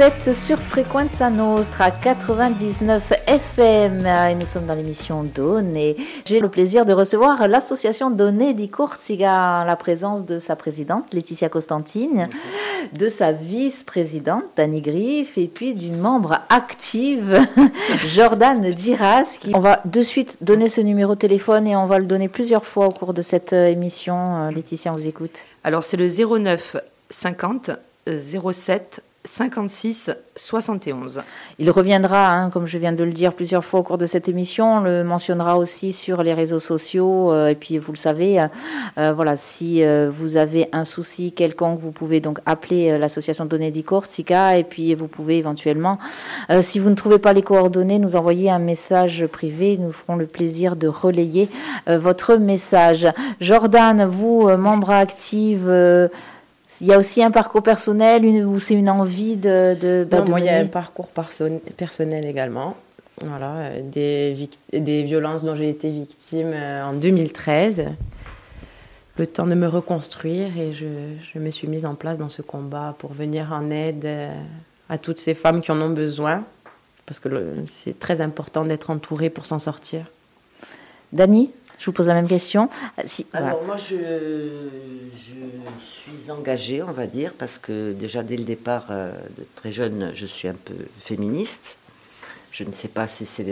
Vous êtes sur Frequenza Nostra 99 FM et nous sommes dans l'émission Donne et j'ai le plaisir de recevoir l'association Donne di la présence de sa présidente Laetitia Costantine, de sa vice-présidente Dani Griff et puis d'une membre active Jordan Giras. On va de suite donner ce numéro de téléphone et on va le donner plusieurs fois au cours de cette euh, émission. Euh, Laetitia, on vous écoute. Alors c'est le 09 50 07 56 71. Il reviendra, hein, comme je viens de le dire plusieurs fois au cours de cette émission, on le mentionnera aussi sur les réseaux sociaux. Euh, et puis, vous le savez, euh, euh, voilà, si vous avez un souci quelconque, vous pouvez donc appeler l'association di Corsica. Et puis, vous pouvez éventuellement, si vous ne trouvez pas les coordonnées, nous envoyer un message privé. Nous ferons le plaisir de relayer votre message. Jordan, vous, membre active il y a aussi un parcours personnel ou c'est une envie de. de, bah, moi, il y a un parcours personnel également. Voilà, euh, des, des violences dont j'ai été victime euh, en 2013. Le temps de me reconstruire et je, je, me suis mise en place dans ce combat pour venir en aide euh, à toutes ces femmes qui en ont besoin. Parce que c'est très important d'être entourée pour s'en sortir. Dani je vous pose la même question. Euh, si, Alors moi, je, suis engagée, on va dire, parce que déjà dès le départ, euh, de très jeune, je suis un peu féministe. Je ne sais pas si c'est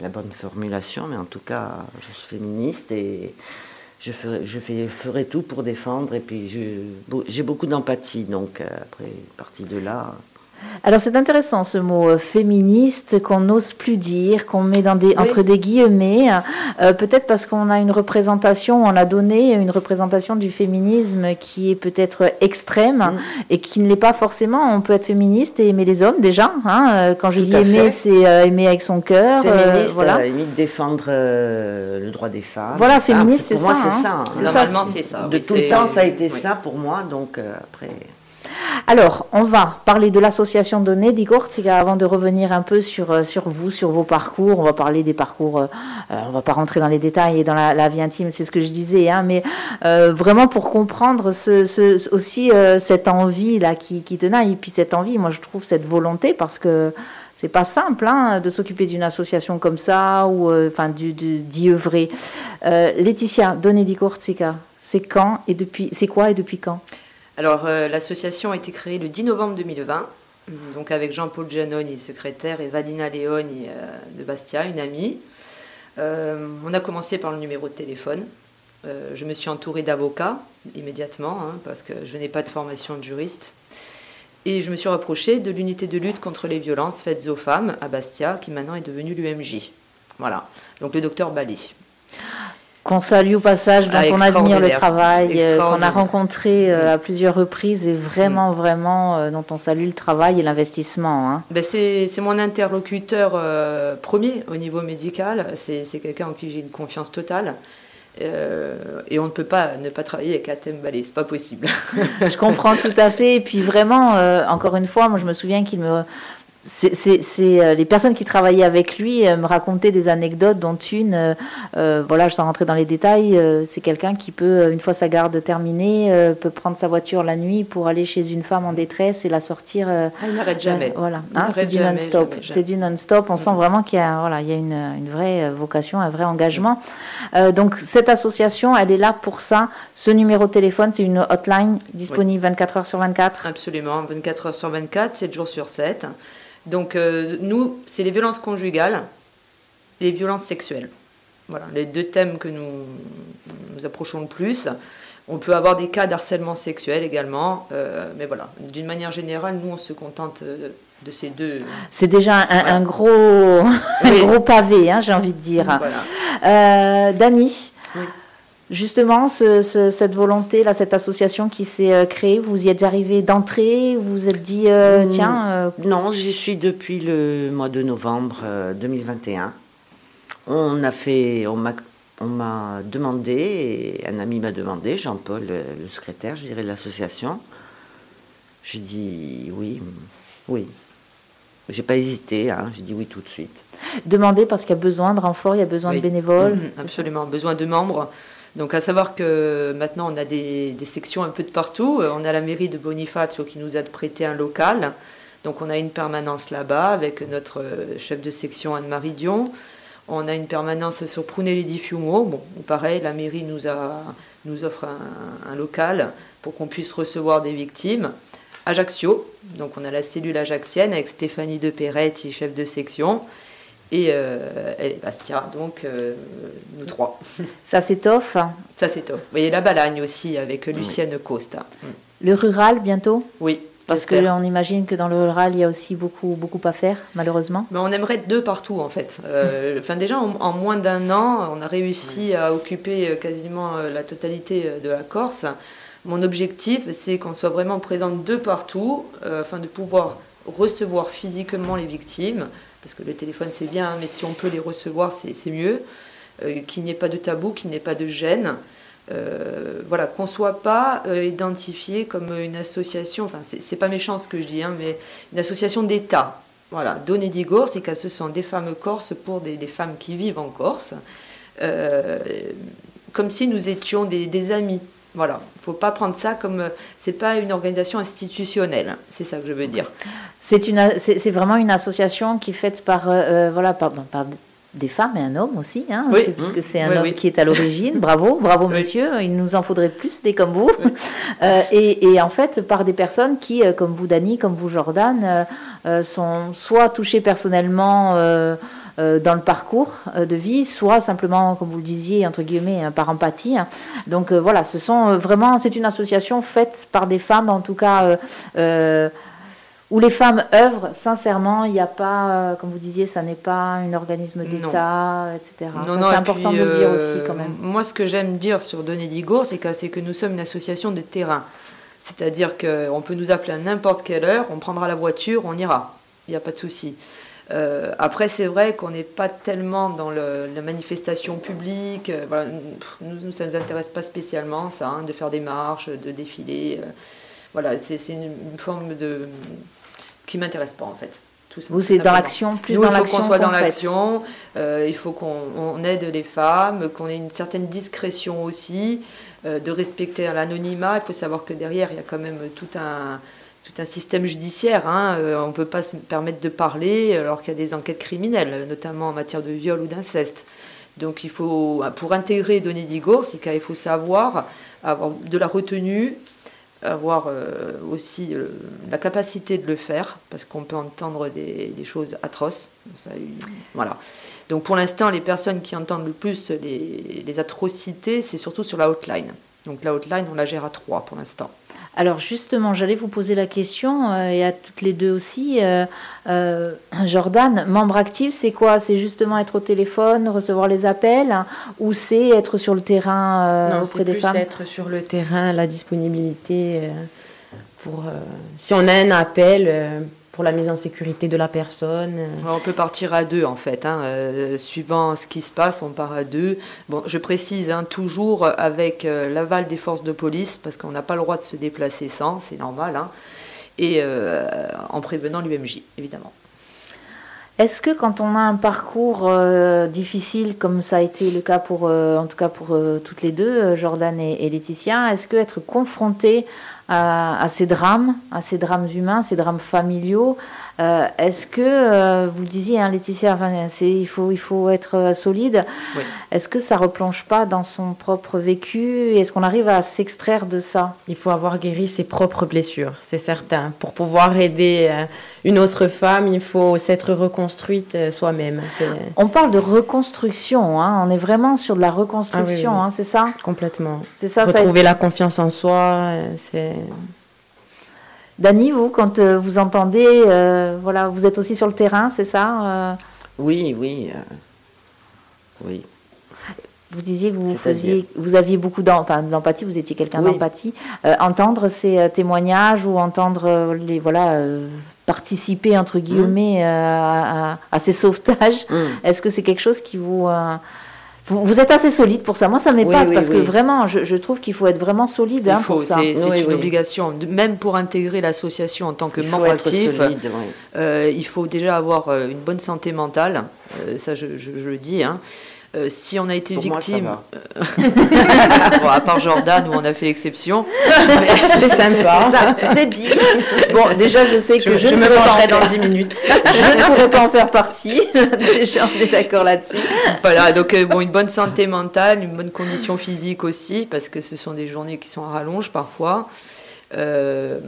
la bonne formulation, mais en tout cas, je suis féministe et je ferai, je tout pour défendre. Et puis, j'ai beaucoup d'empathie. Donc, euh, après, partie de là, alors c'est intéressant ce mot euh, féministe qu'on n'ose plus dire, qu'on met dans des, entre des guillemets, euh, peut-être parce qu'on a une représentation, on a donné une représentation du féminisme qui est peut-être extrême mm. et qui ne l'est pas forcément. On peut être féministe et aimer les hommes déjà. Hein. Euh, quand je dis aimer, c'est aimer avec son cœur. Féministe, voilà. défendre le droit des femmes. Voilà, féministe, c'est ça. Pour moi, c'est hein. ça. Normalement, c'est ça. De tout le temps, ça a été ça pour moi. Donc après. Alors, on va parler de l'association Données d'Igortiga avant de revenir un peu sur, euh, sur vous, sur vos parcours. On va parler des parcours, euh, euh, on va pas rentrer dans les détails et dans la, vie intime, c'est ce que je disais, hein, mais vraiment pour comprendre aussi cette envie-là qui, qui tenaille, et puis cette envie, moi je trouve cette volonté, parce que c'est pas simple hein, de s'occuper d'une association comme ça ou enfin d'y œuvrer. Laetitia, Données d'Igortiga, c'est quand et depuis, c'est quoi et depuis quand? Alors, euh, l'association a été créée le 10 novembre 2020, donc avec Jean-Paul Giannoni, secrétaire, et Vadina Leoni euh, de Bastia, une amie. Euh, on a commencé par le numéro de téléphone. je me suis entourée d'avocats immédiatement, hein, parce que je n'ai pas de formation de juriste. Et je me suis rapprochée de l'unité de lutte contre les violences faites aux femmes à Bastia, qui maintenant est devenue l'UMJ. Voilà, donc le docteur Bali qu'on salue au passage, dont on admire le travail, euh, qu'on a rencontré euh, à plusieurs reprises et vraiment, mm. vraiment, euh, dont on salue le travail et l'investissement. Hein. Ben c'est mon interlocuteur premier au niveau médical. C'est quelqu'un en qui j'ai une confiance totale. et on ne peut pas ne pas travailler avec Atem Ballet, c'est pas possible. je comprends tout à fait. Et puis vraiment, encore une fois, moi je me souviens qu'il me c'est euh, les personnes qui travaillaient avec lui euh, me racontaient des anecdotes, dont une, euh, voilà, je sans rentrer dans les détails, c'est quelqu'un qui peut, une fois sa garde terminée, peut prendre sa voiture la nuit pour aller chez une femme en détresse et la sortir. Ah, il n'arrête jamais. voilà, hein, c'est du non-stop. C'est du non-stop. On sent vraiment qu'il y a, voilà, il y a une, une, vraie vocation, un vrai engagement. donc cette association, elle est là pour ça. Ce numéro de téléphone, c'est une hotline disponible 24 heures sur 24. Absolument, 24 heures sur 24, 7 jours sur 7. Donc euh, nous, c'est les violences conjugales, les violences sexuelles. Voilà, les deux thèmes que nous nous approchons le plus. On peut avoir des cas d'harcèlement sexuel également, euh, mais voilà, d'une manière générale, nous, on se contente euh, de ces deux. C'est déjà un, gros, un gros pavé, hein, j'ai envie de dire. Voilà. Dani, oui. Justement, cette volonté, là, cette association qui s'est euh, créée, vous y êtes arrivé d'entrée Vous vous êtes dit, euh, mm, tiens. Euh, non, j'y suis depuis le mois de novembre 2021. On a fait, on m'a, on m'a demandé, un ami m'a demandé, Jean-Paul, le secrétaire, je dirais, de l'association. J'ai dit oui, oui. J'ai pas hésité, hein, j'ai dit oui tout de suite. Demander parce qu'il y a besoin de renforts, il y a besoin de bénévoles. Mm, absolument, besoin de membres. Donc à savoir que maintenant on a des, sections un peu de partout. Euh, on a la mairie de Bonifacio qui nous a prêté un local. Donc on a une permanence là-bas avec notre chef de section Anne-Marie Dion. On a une permanence sur Prunelli di Fiumo. Bon, pareil, la mairie nous, a, offre un, local pour qu'on puisse recevoir des victimes. Ajaccio, donc on a la cellule ajaxienne avec Stéphanie de Peretti, chef de section, et, euh, Bastia, donc euh, nous trois. Ça s'étoffe Ça s'étoffe. Et la Balagne aussi avec Lucienne Costa. Le rural bientôt? Oui, parce qu'on imagine que dans le rural, il y a aussi beaucoup, beaucoup à faire, malheureusement. Mais on aimerait deux partout, en fait. Euh, enfin, déjà, en, moins d'un an, on a réussi à occuper euh, quasiment la totalité de la Corse. Mon objectif, c'est qu'on soit vraiment présent deux partout, afin de pouvoir recevoir physiquement les victimes, parce que le téléphone, c'est bien, mais si on peut les recevoir, c'est mieux. qu'il n'y ait pas de tabou, qu'il n'y ait pas de gêne. Euh, voilà, qu'on ne soit pas euh, identifié comme une association, enfin c'est pas méchant ce que je dis, hein, mais une association d'État. Voilà, Donné d'Igor, c'est que ce sont des femmes corses pour des, femmes qui vivent en Corse, euh, comme si nous étions des, amis. Voilà, il ne faut pas prendre ça comme c'est pas une organisation institutionnelle, c'est ça que je veux dire. C'est vraiment une association qui est faite par voilà par, par des femmes et un homme aussi, hein, puisque c'est un homme qui est à l'origine. Bravo, bravo monsieur, il nous en faudrait plus des comme vous. Euh, et, en fait, par des personnes qui, euh, comme vous Dani, comme vous Jordan, euh, sont soit touchées personnellement dans le parcours de vie, soit simplement, comme vous le disiez, entre guillemets, hein, par empathie. Donc voilà, ce sont vraiment, c'est une association faite par des femmes, en tout cas où les femmes œuvrent, sincèrement, il n'y a pas, euh, comme vous disiez, ça n'est pas un organisme d'État, etc. C'est important de le dire aussi quand même. Euh, moi, ce que j'aime dire sur Donné d'Igour, c'est que, que nous sommes une association de terrain. C'est-à-dire qu'on peut nous appeler à n'importe quelle heure, on prendra la voiture, on ira. Il n'y a pas de souci. Euh, après, c'est vrai qu'on n'est pas tellement dans la manifestation publique. voilà, nous, ça ne nous intéresse pas spécialement, ça, hein, de faire des marches, de défiler. voilà, c'est une forme de qui m'intéresse pas en fait. Vous, c'est dans l'action, plus dans l'action. Il faut qu'on soit dans l'action, euh, il faut qu'on aide les femmes, qu'on ait une certaine discrétion aussi, euh, de respecter l'anonymat. Il faut savoir que derrière, il y a quand même tout un, tout un système judiciaire. Hein. Euh, on ne peut pas se permettre de parler alors qu'il y a des enquêtes criminelles, notamment en matière de viol ou d'inceste. Donc il faut, pour intégrer Donné d'Igor, c'est qu'il faut savoir avoir de la retenue, avoir euh, aussi euh, la capacité de le faire, parce qu'on peut entendre des, choses atroces. voilà. Donc pour l'instant, les personnes qui entendent le plus les atrocités, c'est surtout sur la hotline. Donc la hotline, on la gère à trois pour l'instant. Alors justement, j'allais vous poser la question, euh, et à toutes les deux aussi. Euh, euh, Jordan, membre actif, c'est quoi? C'est justement être au téléphone, recevoir les appels, ou c'est être sur le terrain auprès des femmes? C'est être sur le terrain, la disponibilité pour... si on a un appel pour la mise en sécurité de la personne. On peut partir à deux en fait, hein. euh, suivant ce qui se passe, on part à deux. Bon, je précise hein, toujours avec euh, l'aval des forces de police parce qu'on n'a pas le droit de se déplacer sans, c'est normal, hein. et euh, en prévenant l'UMJ évidemment. Est-ce que quand on a un parcours difficile, comme ça a été le cas pour, en tout cas pour toutes les deux, Jordan et, et Laetitia, est-ce que être confronté à, ces drames, à ces drames humains, ces drames familiaux. Euh, est-ce que, euh, vous le disiez, hein, Laetitia, il, faut, il faut être euh, solide. Est-ce que ça replonge pas dans son propre vécu Est-ce qu'on arrive à s'extraire de ça? Il faut avoir guéri ses propres blessures, c'est certain. Pour pouvoir aider une autre femme, il faut s'être reconstruite soi-même. On parle de reconstruction, hein. on est vraiment sur de la reconstruction, ah hein, c'est ça? Complètement. C'est ça. Retrouver la confiance en soi, c'est Dani, vous, quand euh, vous entendez, euh, voilà, vous êtes aussi sur le terrain, c'est ça euh? Oui, oui, oui. Vous disiez que vous faisiez, vous aviez beaucoup d'empathie, vous étiez quelqu'un d'empathie. entendre ces témoignages ou entendre les voilà participer entre guillemets mmh. à, ces sauvetages, mmh. est-ce que c'est quelque chose qui vous vous, êtes assez solide pour ça. Moi, ça m'épate parce que vraiment, je, trouve qu'il faut être vraiment solide hein, pour ça. C'est une obligation, même pour intégrer l'association en tant que membre actif. Euh, il faut déjà avoir euh, une bonne santé mentale. Euh, ça, je, le dis. Hein. Euh, si on a été Pour moi, victime, ça va. euh, bon, à part Jordan où on a fait l'exception, C'est sympa. C'est dit. Bon, déjà, je sais que je, me pencherai dans 10 minutes. je ne pourrais pas en faire partie. déjà, on est d'accord là-dessus. voilà, donc euh, bon, une bonne santé mentale, une bonne condition physique aussi, parce que ce sont des journées qui sont à rallonge parfois. Euh,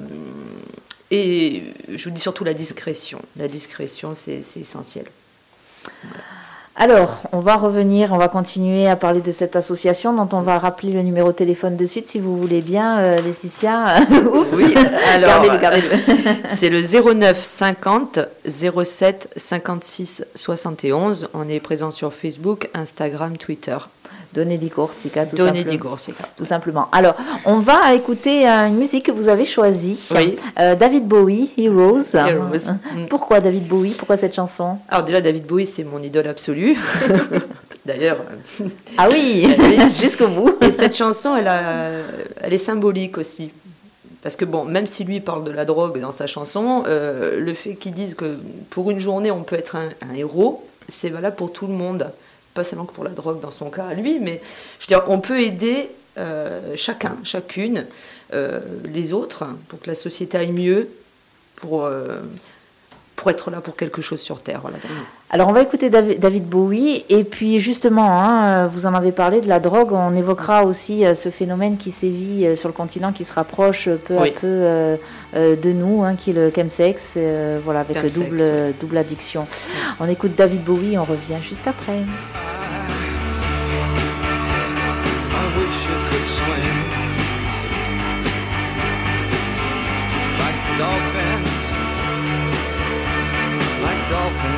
et je vous dis surtout la discrétion. La discrétion, c'est c'est essentiel. Alors, on va revenir, on va continuer à parler de cette association dont on va rappeler le numéro de téléphone de suite, si vous voulez bien, euh, Laetitia. Oups. Oui, alors, gardez-le, gardez-le. C'est le 09 50 07 56 71. On est présent sur Facebook, Instagram, Twitter. Donnez di Corsica, tout Donnez simplement. di Corsica. Tout simplement. Alors, on va écouter une musique que vous avez choisie. Oui. Euh, David Bowie, Heroes. Heroes. Mm. Pourquoi David Bowie? Pourquoi cette chanson? Alors déjà, David Bowie, c'est mon idole absolue. D'ailleurs, Ah oui, Oui. jusqu'au bout. et cette chanson, elle, a- elle est symbolique aussi. Parce que bon, même si lui parle de la drogue dans sa chanson, euh, le fait qu'ils disent que pour une journée, on peut être un, un héros, c'est valable pour tout le monde. Pas seulement que pour la drogue dans son cas à lui, mais je veux dire, on peut aider euh, chacun, chacune, euh, les autres, pour que la société aille mieux, pour, euh, être là pour quelque chose sur Terre. Alors, on va écouter Davi- David Bowie. Et puis, justement, hein, euh, vous en avez parlé de la drogue. On évoquera aussi euh, ce phénomène qui sévit euh, sur le continent, qui se rapproche peu Oui. à peu de nous, hein, qui est le chemsex, euh, voilà, avec le Chemsex, double, oui. double addiction. On écoute David Bowie, on revient juste après. I wish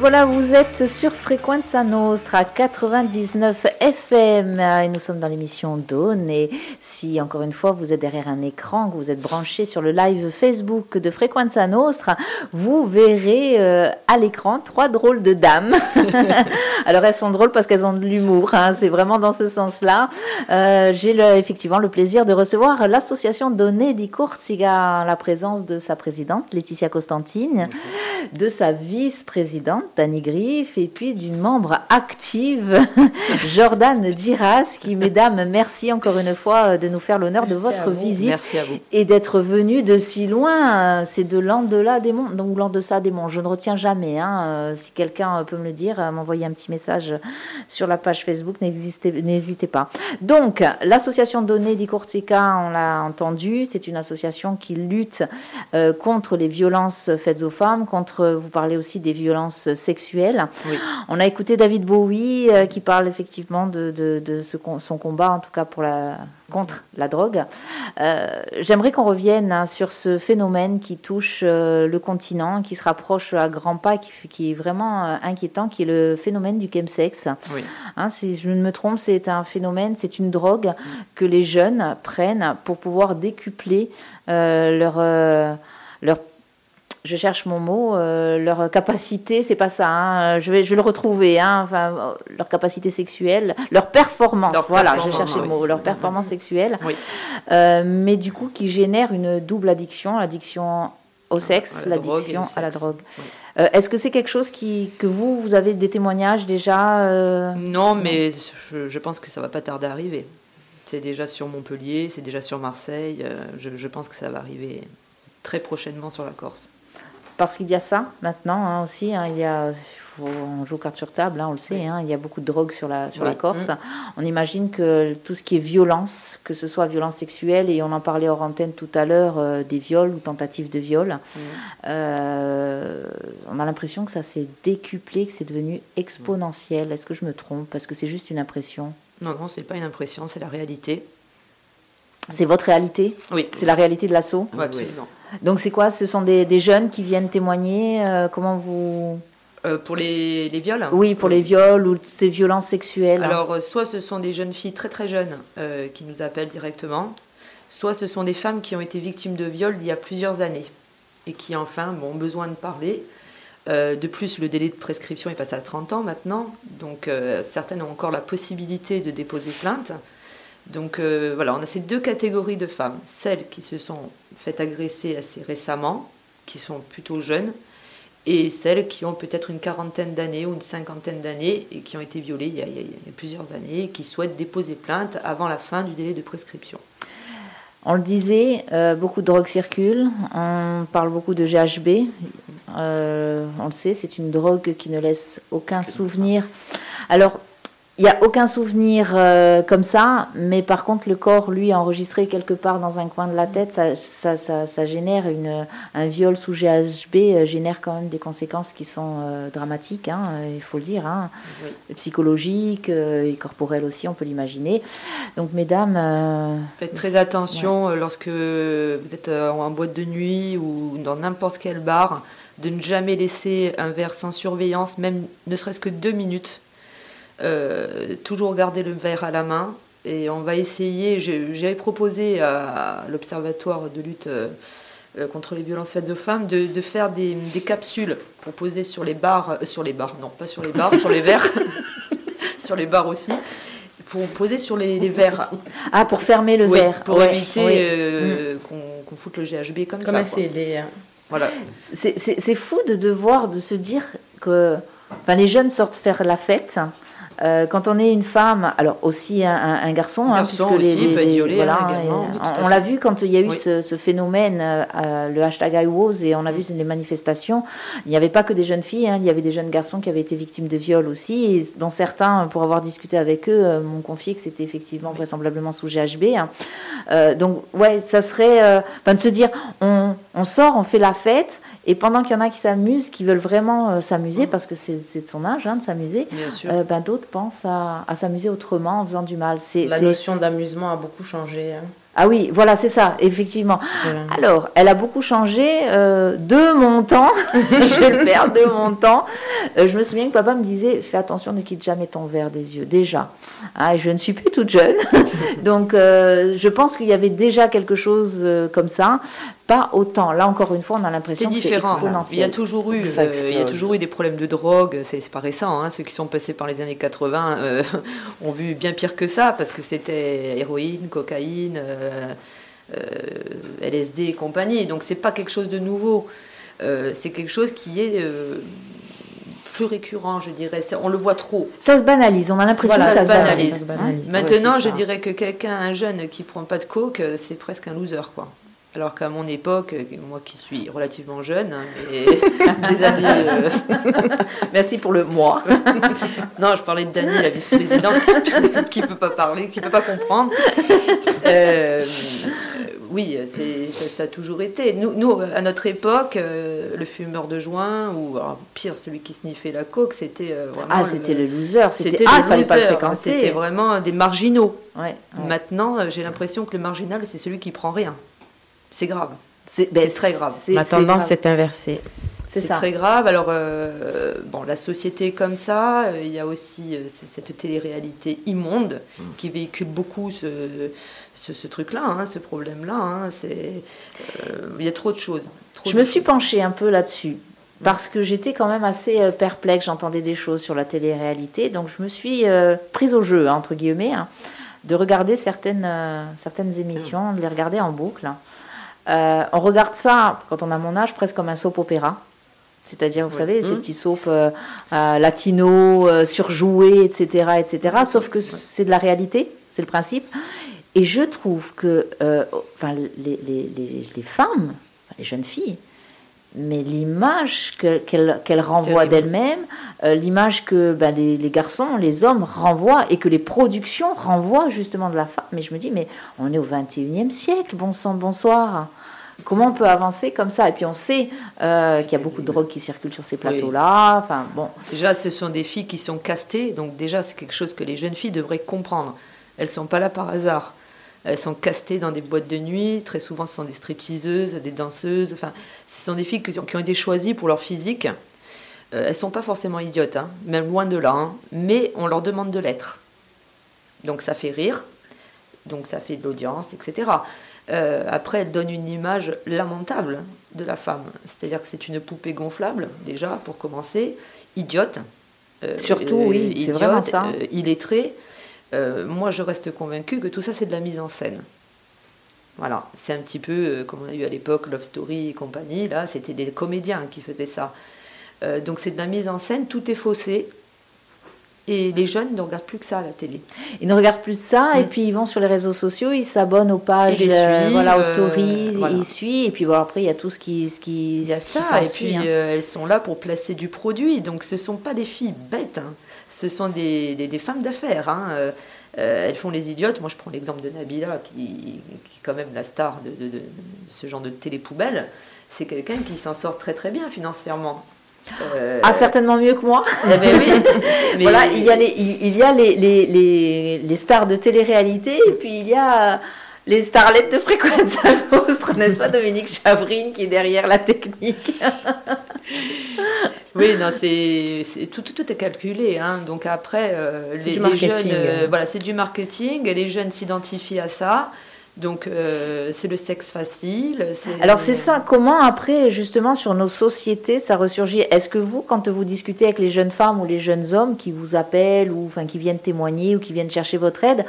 voilà, vous êtes sur Frequenza Nostra 99 FM et nous sommes dans l'émission Dawn. Et si encore une fois vous êtes derrière un écran, que vous êtes branché sur le live Facebook de Frequenza Nostra, vous verrez euh, à l'écran trois drôles de dames. Alors elles sont drôles parce qu'elles ont de l'humour, hein, c'est vraiment dans ce sens-là. Euh, J'ai effectivement le plaisir de recevoir l'association Donné di Corsica, la présence de sa présidente Laetitia Costantine de sa vice-présidente, Dani Griff, et puis d'une membre active, Jordan Giras, qui, mesdames, merci encore une fois de nous faire l'honneur de votre visite Merci à vous. et d'être venu de si loin. C'est de l'an-delà des monts, donc l'an-deçà des monts. Je ne retiens jamais. hein. Euh, Si quelqu'un peut me le dire, euh, m'envoyer un petit message sur la page Facebook, n'hésitez pas. Donc, l'association Données di Corsica, on l'a entendu, c'est une association qui lutte euh, contre les violences faites aux femmes, contre, vous parlez aussi des violences Oui. On a écouté David Bowie euh, qui parle effectivement de, de, de ce, con- son combat, en tout cas pour la, contre la drogue. Euh, J'aimerais qu'on revienne hein, sur ce phénomène qui touche euh, le continent, qui se rapproche à grands pas, qui, est vraiment euh, inquiétant, qui est le phénomène du chemsex. Oui. Hein, si je ne me trompe, c'est un phénomène, c'est une drogue que les jeunes prennent pour pouvoir décupler leur, leur je cherche mon mot, euh, leur capacité, c'est pas ça, hein, je, vais, je vais le retrouver, hein, enfin, leur capacité sexuelle, leur performance, Leur voilà, performance, je cherche le mot, leur performance sexuelle, Oui. euh, mais du coup qui génère une double addiction, l'addiction au sexe, drogue et l'addiction à la sexe. drogue. Oui. Euh, Est-ce que c'est quelque chose qui, que vous, vous avez des témoignages déjà Non, mais je, je pense que ça va pas tarder à arriver. C'est déjà sur Montpellier, c'est déjà sur Marseille. Je, je pense que ça va arriver très prochainement sur la Corse. Parce qu'il y a ça maintenant hein, aussi. hein, il y a, faut- on joue carte sur table, hein, on le sait. il y a beaucoup de drogue sur la, sur Oui. Mm. Corse. On imagine que tout ce qui est violence, que ce soit violence sexuelle, et on en parlait hors antenne tout à l'heure, euh, des viols ou tentatives de viol, euh, on a l'impression que ça s'est décuplé, que c'est devenu exponentiel. Est-ce que je me trompe? Parce que c'est juste une impression. Non, non, c'est pas une impression, c'est la réalité. C'est votre réalité Oui, C'est la réalité de l'assaut Ouais, absolument. Donc c'est quoi Ce sont des, des jeunes qui viennent témoigner euh, Comment vous... Euh, pour les, les viols Oui, pour les viols ou ces violences sexuelles. Alors, euh, soit ce sont des jeunes filles très très jeunes euh, qui nous appellent directement, soit ce sont des femmes qui ont été victimes de viols il y a plusieurs années et qui enfin bon, ont besoin de parler. Euh, de plus, le délai de prescription est passé à 30 ans maintenant, donc certaines ont encore la possibilité de déposer plainte. Donc euh, voilà, on a ces deux catégories de femmes, celles qui se sont faites agresser assez récemment, qui sont plutôt jeunes, et celles qui ont peut-être une quarantaine d'années ou une cinquantaine d'années et qui ont été violées il y, a, il y plusieurs années et qui souhaitent déposer plainte avant la fin du délai de prescription. On le disait, euh, beaucoup de drogues circulent. On parle beaucoup de GHB. Euh, on le sait, c'est une drogue qui ne laisse aucun souvenir. Alors, il n'y a aucun souvenir euh, comme ça, mais par contre, le corps, lui, enregistré quelque part dans un coin de la tête, ça, ça, ça, ça génère une, un viol sous GHB, euh, génère quand même des conséquences qui sont euh, dramatiques, hein, il faut le dire, hein, Oui. psychologiques euh, et corporelles aussi, on peut l'imaginer. Donc, mesdames, Faites très attention lorsque vous êtes en boîte de nuit ou dans n'importe quel bar, de ne jamais laisser un verre sans surveillance, même ne serait-ce que deux minutes. Euh, toujours garder le verre à la main. Et on va essayer, j'avais proposé à l'Observatoire de lutte euh, euh, contre les violences faites aux femmes de, de faire des, des capsules pour poser sur les bars, euh, sur les bars, non pas sur les bars, sur les verres, sur les bars aussi, pour poser sur les, les verres. ah, pour fermer le Oui, verre. pour Ouais, éviter oui. euh, qu'on foute le GHB comme, Comme ça. quoi. scellé. hein. Voilà. C'est- fou de devoir, de se dire que enfin, les jeunes sortent faire la fête. Euh, quand on est une femme, alors aussi un, un- un garçon, Un hein, garçon puisque les- aussi les- peut être violé, voilà, hein, également, oui, à on l'a vu quand il y a eu Oui. ce, ce phénomène, euh, euh, le hashtag IWOS, et on a vu les manifestations. Il n'y avait pas que des jeunes filles, hein, il y avait des jeunes garçons qui avaient été victimes de viol aussi, et dont certains, pour avoir discuté avec eux, euh, m'ont confié que c'était effectivement vraisemblablement sous GHB. hein. Euh, donc, ouais, ça serait euh, enfin, de se dire, on, on sort, on fait la fête, et pendant qu'il y en a qui s'amusent, qui veulent vraiment euh, s'amuser, parce que c'est de son âge hein, de s'amuser, euh, ben, d'autres pensent à, à s'amuser autrement en faisant du mal. La notion d'amusement a beaucoup changé. hein. Ah oui, voilà, c'est ça, effectivement. Alors, elle a beaucoup changé euh, de mon temps. je vais le faire de mon temps. Euh, je me souviens que papa me disait Fais attention, ne quitte jamais ton verre des yeux. Déjà. Ah, et je ne suis plus toute jeune. Donc, euh, je pense qu'il y avait déjà quelque chose comme ça. Pas autant. Là, encore une fois, on a l'impression que c'est différent. exponentiel. Il y a toujours eu, euh, il y a toujours eu des problèmes de drogue. C'est pas récent. hein. Ceux qui sont passés par les années 80 euh, ont vu bien pire que ça parce que c'était héroïne, cocaïne, euh, euh, LSD et compagnie. Donc c'est pas quelque chose de nouveau. Euh, c'est quelque chose qui est euh, plus récurrent, je dirais. On le voit trop. Ça se banalise. On a l'impression Voilà, que ça, ça se banalise. Ça se banalise. Maintenant, Ouais, je ça. dirais que quelqu'un, un jeune qui prend pas de coke, c'est presque un loser, quoi. Alors qu'à mon époque, euh, moi qui suis relativement jeune, hein, et des années. euh, Merci pour le moi. Non, je parlais de Dany, la vice-présidente, qui peut pas parler, qui peut pas comprendre. Euh, oui, c'est, ça, ça a toujours été. Nous, nous à notre époque, euh, le fumeur de joint, ou alors, pire, celui qui sniffait la coke, c'était euh, vraiment. Ah, c'était le loser. C'était ah, le il fallait pas le loser. fréquenter. C'était vraiment des marginaux. Ouais, ouais. Maintenant, euh, j'ai l'impression que le marginal, c'est celui qui prend rien. C'est grave. C'est ben, très grave. La c'est tendance est inversée. C'est très grave. Alors, euh, bon, la société est comme ça, euh, il y a aussi euh, cette télé-réalité immonde qui véhicule beaucoup ce, ce, ce truc-là, hein, ce problème-là. hein. Euh, il y a trop de choses. trop Je de me suis penchée un peu là-dessus parce que j'étais quand même assez perplexe. J'entendais des choses sur la télé-réalité, donc je me suis euh, prise au jeu entre guillemets hein, de regarder certaines euh, certaines émissions, de les regarder en boucle. Euh, on regarde ça quand on a mon âge presque comme un soap opéra. C'est-à-dire, vous Ouais. savez, ces Mhm. petits soaps euh, euh, latinos, euh, surjoués, etc., etc. Sauf que c'est de la réalité, c'est le principe. Et je trouve que euh, enfin, les, les- les- les femmes, les jeunes filles, mais l'image que- qu'elles qu'elles renvoient Terrible. d'elles-mêmes, euh, l'image que ben, les, les garçons, les hommes renvoient et que les productions renvoient justement de la femme. Mais je me dis, mais on est au 21e siècle, bon sang, bonsoir. Comment on peut avancer comme ça? Et puis on sait euh, qu'il y a beaucoup de drogue qui circulent sur ces plateaux-là. Enfin bon, Déjà, ce sont des filles qui sont castées, donc déjà, c'est quelque chose que les jeunes filles devraient comprendre. Elles ne sont pas là par hasard. Elles sont castées dans des boîtes de nuit. Très souvent, ce sont des stripteaseuses, des danseuses. Enfin, ce sont des filles qui ont, été choisies pour leur physique. Euh, elles sont pas forcément idiotes, hein, même loin de là. hein, mais on leur demande de l'être. Donc ça fait rire, donc ça fait de l'audience, etc. Euh, après, elles donnent une image lamentable de la femme. C'est-à-dire que c'est une poupée gonflable, déjà, pour commencer, idiote. Euh, Surtout, oui, c'est vraiment ça. euh, illettrée. Euh, moi, je reste convaincue que tout ça, c'est de la mise en scène. Voilà, c'est un petit peu euh, comme on a eu à l'époque Love Story et compagnie. Là, c'était des comédiens qui faisaient ça. Euh, donc, c'est de la mise en scène, tout est faussé. Et les jeunes ne regardent plus que ça à la télé. ils ne regardent plus de ça et Mm. puis ils vont sur les réseaux sociaux, ils s'abonnent aux pages, voilà, aux stories, voilà. ils suivent et puis bon, après il y a tout ce qui, ce qui, Il y a qui ça, et puis hein. elles sont là pour placer du produit. Donc ce ne sont pas des filles bêtes, hein. Ce sont des, des- des femmes d'affaires. hein. Euh, euh, elles font les idiotes. Moi je prends l'exemple de Nabila, qui, qui est quand même la star de, de- ce genre de télé-poubelle. C'est quelqu'un qui s'en sort très très bien financièrement. Euh, Ah certainement mieux que moi. eh ben oui, mais- Voilà, il y a les, il, y a les, les, les, les stars de télé-réalité et puis il y a les starlettes de fréquence Nostre, n'est-ce pas Dominique Chavrine qui est derrière la technique? Oui, non, c'est tout, tout, tout est calculé. Hein. Donc après, euh, C'est les, du les marketing. jeunes, euh, voilà, c'est du marketing. Et les jeunes s'identifient à ça. Donc euh, c'est le sexe facile. Alors c'est ça, comment après justement sur nos sociétés ça ressurgit? Est-ce que vous, quand vous discutez avec les jeunes femmes ou les jeunes hommes qui vous appellent ou enfin qui viennent témoigner ou qui viennent chercher votre aide,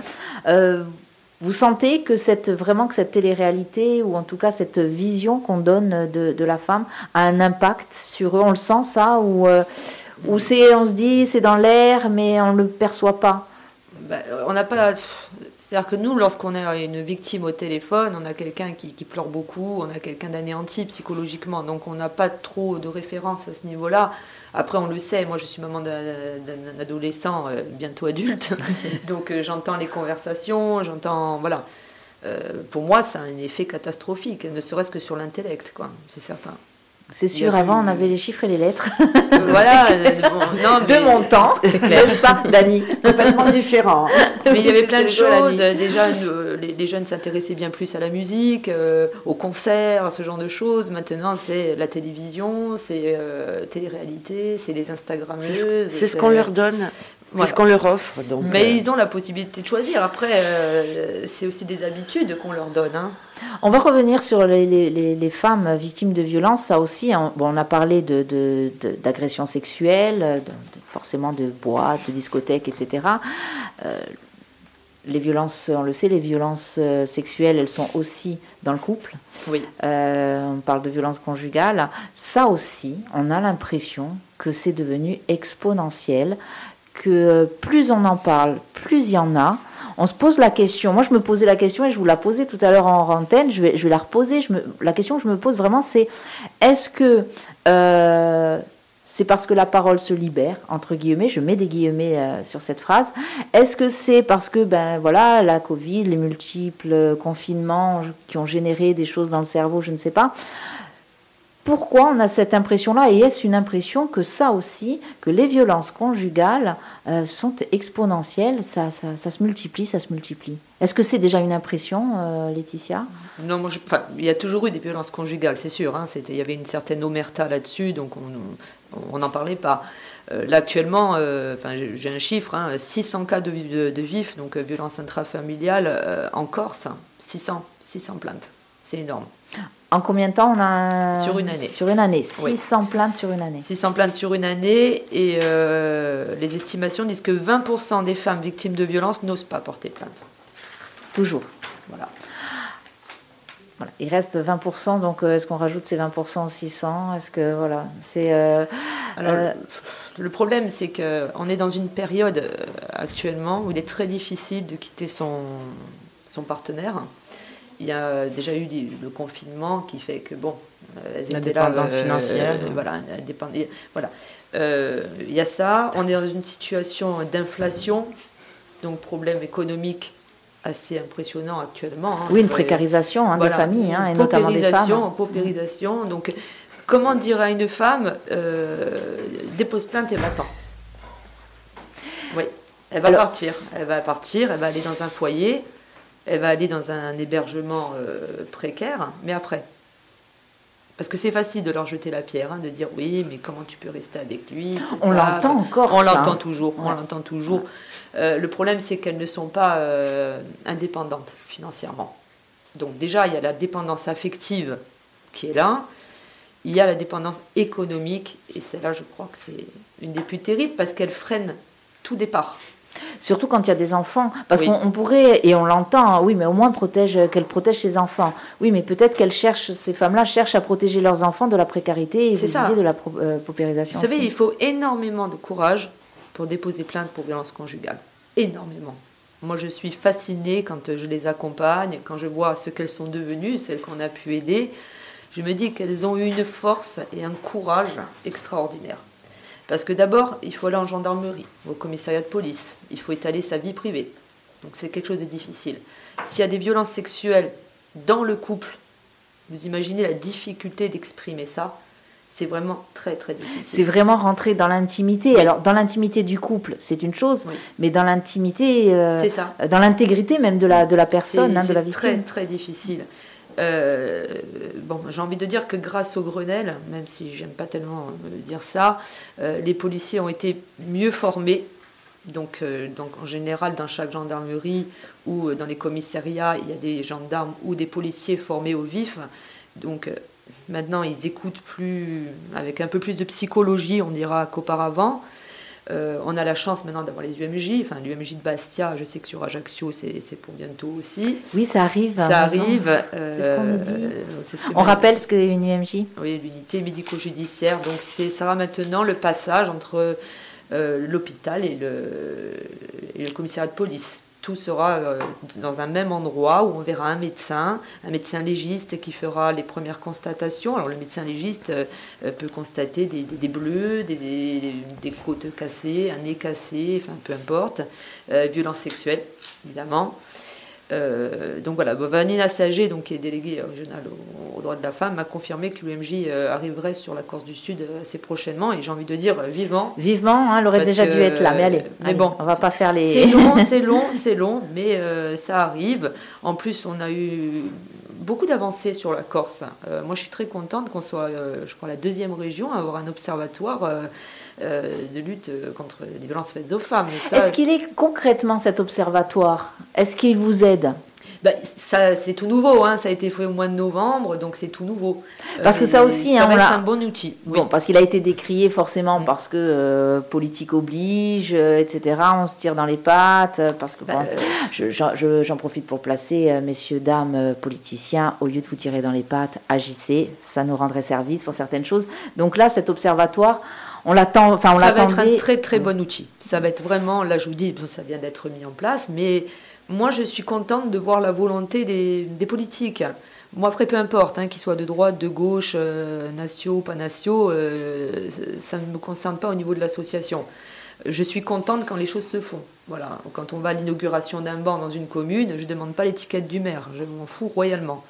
vous sentez que cette vraiment que cette télé-réalité ou en tout cas cette vision qu'on donne de, de la femme a un impact sur eux? On le sent ça ou euh, c'est on se dit c'est dans l'air mais on le perçoit pas? Bah, on n'a pas. C'est-à-dire que nous, lorsqu'on a une victime au téléphone, on a quelqu'un qui, qui pleure beaucoup, on a quelqu'un d'anéanti psychologiquement, donc on n'a pas trop de référence à ce niveau-là. Après, on le sait, moi je suis maman d'un adolescent euh, bientôt adulte, donc euh, j'entends les conversations, j'entends. Voilà. Euh, pour moi, ça a un effet catastrophique, ne serait-ce que sur l'intellect, quoi, c'est certain. C'est sûr, avant on avait les chiffres et les lettres Euh, voilà. euh, bon, non, de mon temps, n'est-ce pas, Dani Complètement différent. Mais il y avait plein de choses. Déjà, nous, les, les jeunes s'intéressaient bien plus à la musique, euh, aux concerts, ce genre de choses. Maintenant, c'est la télévision, c'est euh, télé-réalité, c'est les C'est Instagrammeuses. ce, c'est ce qu'on leur donne, c'est Voilà. ce qu'on leur offre. Donc, Mais euh, ils ont la possibilité de choisir. Après, euh, c'est aussi des habitudes qu'on leur donne. hein. On va revenir sur les, les- les- les femmes victimes de violences. Ça aussi, on, bon, on a parlé de, de- de- d'agressions sexuelles, de- de- forcément de boîtes, de discothèques, etc. Euh, les violences, on le sait, les violences sexuelles, elles sont aussi dans le couple. Oui. Euh, on parle de violence conjugale. Ça aussi, on a l'impression que c'est devenu exponentiel, que plus on en parle, plus il y en a. On se pose la question. Moi, je me posais la question et je vous la posais tout à l'heure en antenne. Je vais, la reposer. La question que je me pose vraiment, c'est est-ce que euh, c'est parce que la parole se libère, entre guillemets, je mets des guillemets euh, sur cette phrase. Est-ce que c'est parce que ben voilà, la Covid, les multiples confinements qui ont généré des choses dans le cerveau, je ne sais pas. Pourquoi on a cette impression-là Et est-ce une impression que ça aussi, que les violences conjugales euh, sont exponentielles, ça, se multiplie, ça se multiplie? Est-ce que c'est déjà une impression, euh, Laetitia? Non, il y a toujours eu des violences conjugales, c'est sûr. hein, il y avait une certaine omerta là-dessus, donc on n'en parlait pas. Euh, là, actuellement, j'ai un chiffre, hein, 600 cas de, vif, donc violence intrafamiliale en Corse, 600, 600 plaintes. C'est énorme. En combien de temps on a Sur une année. Sur une année, Oui. 600 plaintes sur une année. 600 plaintes sur une année, et euh, les estimations disent que 20% des femmes victimes de violences n'osent pas porter plainte. Toujours. Voilà. Voilà. Il reste 20%, donc euh, est-ce qu'on rajoute ces 20% aux 600 Est-ce que voilà, c'est euh, Alors, Euh, le problème, c'est qu'on est dans une période actuellement où il est très difficile de quitter son, son partenaire. Il y a déjà eu le confinement qui fait que, bon, euh, elles La étaient là, dépendance financière. voilà, voilà. Euh, il y a ça. On est dans une situation d'inflation, donc problème économique assez impressionnant actuellement. hein. oui une Euh, précarisation hein, voilà, des familles hein, et notamment des paupérisation, femmes. paupérisation. Donc, comment dire à une femme, euh, dépose plainte et va-t'en Oui, elle va Alors- partir. Elle va partir, elle va aller dans un foyer, elle va aller dans un hébergement euh, précaire, mais après. Parce que c'est facile de leur jeter la pierre, hein, de dire oui, mais comment tu peux rester avec lui? On etc. l'entend encore. On l'entend toujours, on l'entend toujours. Euh, le problème, c'est qu'elles ne sont pas euh, indépendantes financièrement. Donc déjà, il y a la dépendance affective qui est là. Il y a la dépendance économique, et celle-là, je crois que c'est une des plus terribles parce qu'elle freine tout départ. Surtout quand il y a des enfants. Parce Oui. qu'on on pourrait, et on l'entend, hein, oui, mais au moins protège, qu'elle protège ses enfants. Oui, mais peut-être qu'elles cherchent, ces femmes-là cherchent à protéger leurs enfants de la précarité et ça. de la euh, paupérisation. Vous savez, aussi. il faut énormément de courage pour déposer plainte pour violence conjugale. Énormément. Moi, je suis fascinée quand je les accompagne, quand je vois ce qu'elles sont devenues, celles qu'on a pu aider. Je me dis qu'elles ont eu une force et un courage extraordinaire. Parce que d'abord, il faut aller en gendarmerie, au commissariat de police. Il faut étaler sa vie privée. Donc c'est quelque chose de difficile. S'il y a des violences sexuelles dans le couple, vous imaginez la difficulté d'exprimer ça. C'est vraiment très très difficile. C'est vraiment rentrer dans l'intimité. Oui. Alors, dans l'intimité du couple, c'est une chose, Oui. mais dans l'intimité, euh, dans l'intégrité même de la, de la personne, hein, de la c'est très victime. très difficile. Euh, j'ai envie de dire que grâce au Grenelle, même si j'aime pas tellement euh, dire ça, euh, les policiers ont été mieux formés. Donc, donc en général, dans chaque gendarmerie ou dans les commissariats, il y a des gendarmes ou des policiers formés au vif. Donc maintenant, ils écoutent plus, avec un peu plus de psychologie, on dira, qu'auparavant. Euh, on a la chance maintenant d'avoir les UMJ, enfin l'UMJ de Bastia, je sais que sur Ajaccio c'est pour bientôt aussi. Oui, ça arrive. Ça raison. arrive. C'est ce qu'on nous dit. euh, ce que On rappelle ce qu'est une UMJ Oui, l'unité médico-judiciaire. Donc c'est ça va maintenant le passage entre euh, l'hôpital et le, et le commissariat de police. Tout sera euh, dans un même endroit où on verra un médecin, un médecin légiste qui fera les premières constatations. Alors le médecin légiste euh, euh, peut constater des, bleus, des, des- des côtes cassées, un nez cassé, enfin peu importe, euh, violence sexuelle évidemment. Euh, donc voilà, Vanina Sager, donc, qui est déléguée régionale aux, aux droits de la femme, m'a confirmé que l'UMJ euh, arriverait sur la Corse du Sud euh, assez prochainement et j'ai envie de dire vivement. Vivement, hein, elle aurait déjà que- dû être là, mais allez, mais allez, bon, on va pas faire les. C'est long, c'est long, c'est long, mais ça arrive. En plus, on a eu beaucoup d'avancées sur la Corse. Euh, moi, je suis très contente qu'on soit, euh, je crois, la deuxième région à avoir un observatoire euh, de lutte contre les violences faites aux femmes. Ça, Est-ce qu'il est concrètement cet observatoire? Est-ce qu'il vous aide? Bah, ça, c'est tout nouveau, hein. ça a été fait au mois de novembre, donc c'est tout nouveau. Parce que ça aussi, ça hein, va on être l'a- un bon outil. oui. Bon, parce qu'il a été décrié forcément Mm. parce que euh, politique oblige, euh, etc. On se tire dans les pattes, euh, parce que Bah, bon, euh, j'en je- j'en profite pour placer, euh, messieurs, dames, euh, politiciens, au lieu de vous tirer dans les pattes, agissez, ça nous rendrait service pour certaines choses. Donc là, cet observatoire, on l'attend, enfin on ça va être un très très bon outil. Ça va être vraiment, là je vous dis, ça vient d'être mis en place, mais moi je suis contente de voir la volonté des, des politiques. Moi, après, peu importe, hein, qu'ils soient de droite, de gauche, euh, nationaux, pas nationaux, euh, ça ne me concerne pas au niveau de l'association. Je suis contente quand les choses se font. Voilà. Quand on va à l'inauguration d'un banc dans une commune, je ne demande pas l'étiquette du maire, je m'en fous royalement.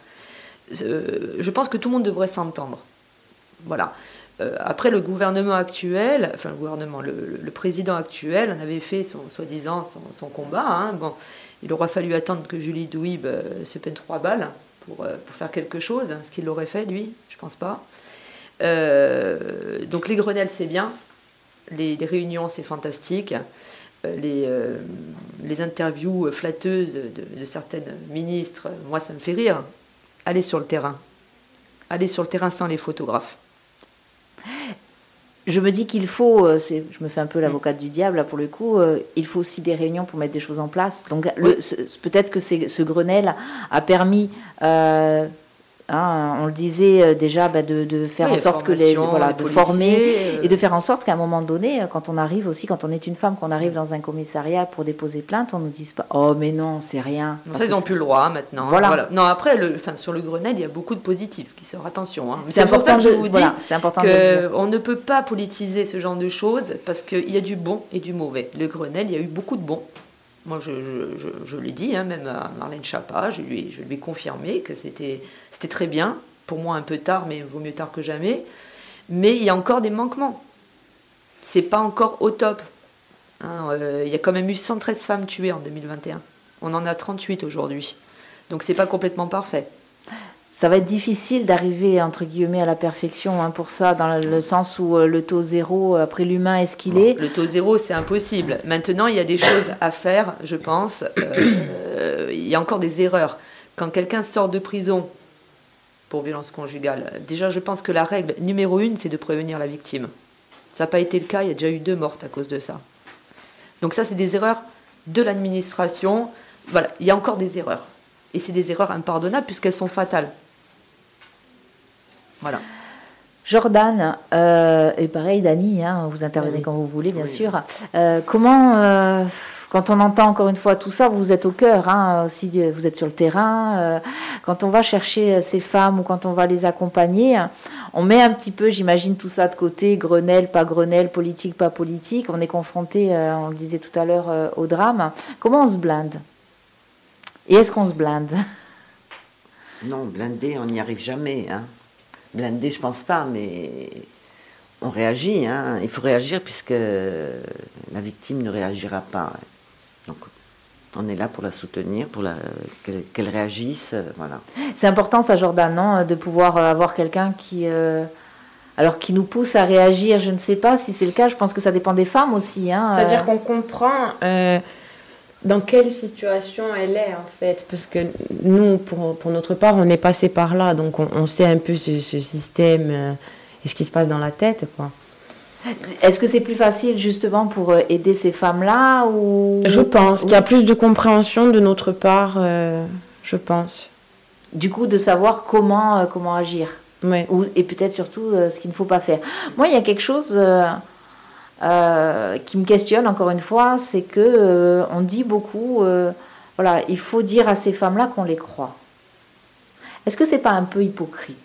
Euh, je pense que tout le monde devrait s'entendre. Voilà. Euh, après, le gouvernement actuel, enfin le gouvernement, le, président actuel en avait fait son soi-disant son, combat. hein. Bon, il aura fallu attendre que Julie Douib euh, se peigne trois balles pour, euh, pour faire quelque chose, hein, ce qu'il aurait fait lui, je pense pas. Donc les Grenelles c'est bien, les, réunions c'est fantastique, les, les interviews flatteuses de, de certaines ministres, moi ça me fait rire. Allez sur le terrain, allez sur le terrain sans les photographes. Je me dis qu'il faut, euh, je me fais un peu l'avocate du diable là pour le coup, euh, il faut aussi des réunions pour mettre des choses en place. Donc peut-être que ce Grenelle a permis, euh, hein, on le disait euh, déjà, bah, de, de faire Oui, en sorte que les, voilà, les de policiers, former euh, et de faire en sorte qu'à un moment donné, euh, quand on arrive aussi, quand on est une femme, qu'on arrive dans un commissariat pour déposer plainte, on ne dise pas, oh mais non, c'est rien. Bon, ça, ils n'ont plus le droit maintenant. Voilà. Non, après, le, enfin, sur le Grenelle, il y a beaucoup de positifs qui sortent. Attention. hein. C'est important que je vous dis voilà, c'est important de le dire. qu'on ne peut pas politiser ce genre de choses parce qu'il y a du bon et du mauvais. Le Grenelle, il y a eu beaucoup de bons. Moi, je, je, je, je l'ai dit, hein, même à Marlène Chapa, je lui, ai- je lui ai confirmé que c'était c'était très bien. Pour moi, un peu tard, mais vaut mieux tard que jamais. Mais il y a encore des manquements. C'est pas encore au top. Hein, euh, il y a quand même eu 113 femmes tuées en 2021. On en a 38 aujourd'hui. Donc c'est pas complètement parfait. Ça va être difficile d'arriver entre guillemets à la perfection hein, pour ça, dans le, sens où euh, le taux zéro, euh, après l'humain est ce qu'il est? Le taux zéro, c'est impossible. Maintenant, il y a des choses à faire, je pense. Euh, il y a encore des erreurs. Quand quelqu'un sort de prison pour violence conjugale, déjà, je pense que la règle numéro une, c'est de prévenir la victime. Ça n'a pas été le cas, il y a déjà eu deux mortes à cause de ça. Donc ça, c'est des erreurs de l'administration. Voilà, il y a encore des erreurs. Et c'est des erreurs impardonnables puisqu'elles sont fatales. Voilà. Jordan, euh, et pareil, Dani, hein, vous intervenez Oui. quand vous voulez, bien Oui. sûr. Euh, comment, euh, quand on entend encore une fois tout ça, vous êtes au cœur, hein, aussi, du- vous êtes sur le terrain. euh, quand on va chercher euh, ces femmes ou quand on va les accompagner, on met un petit peu, j'imagine, tout ça de côté, Grenelle, pas Grenelle, politique, pas politique. On est confronté, euh, on le disait tout à l'heure, euh, au drame. Comment on se blinde? Et est-ce qu'on se blinde? Non, blindé, on n'y arrive jamais. Hein. Blindé, je pense pas, mais on réagit. Hein. Il faut réagir puisque la victime ne réagira pas. On est là pour la soutenir, pour la, qu'elle, qu'elle réagisse. euh, Voilà. C'est important ça, Jordan, non De pouvoir euh, avoir quelqu'un qui, euh, alors qui nous pousse à réagir. Je ne sais pas si c'est le cas. Je pense que ça dépend des femmes aussi. Hein, C'est-à-dire euh. qu'on comprend euh, dans quelle situation elle est, en fait. Parce que nous, pour, pour notre part, on est passé par là. Donc, on, on sait un peu ce, ce système euh, et ce qui se passe dans la tête, quoi. Est-ce que c'est plus facile justement pour euh, aider ces femmes-là ou? Je pense qu'il y a plus de compréhension de notre part, euh, je pense. Du coup, de savoir comment euh, comment agir. Ou, et peut-être surtout euh, ce qu'il ne faut pas faire. Moi, il y a quelque chose euh, euh, qui me questionne encore une fois, c'est que euh, on dit beaucoup, euh, voilà, il faut dire à ces femmes-là qu'on les croit. Est-ce que c'est pas un peu hypocrite?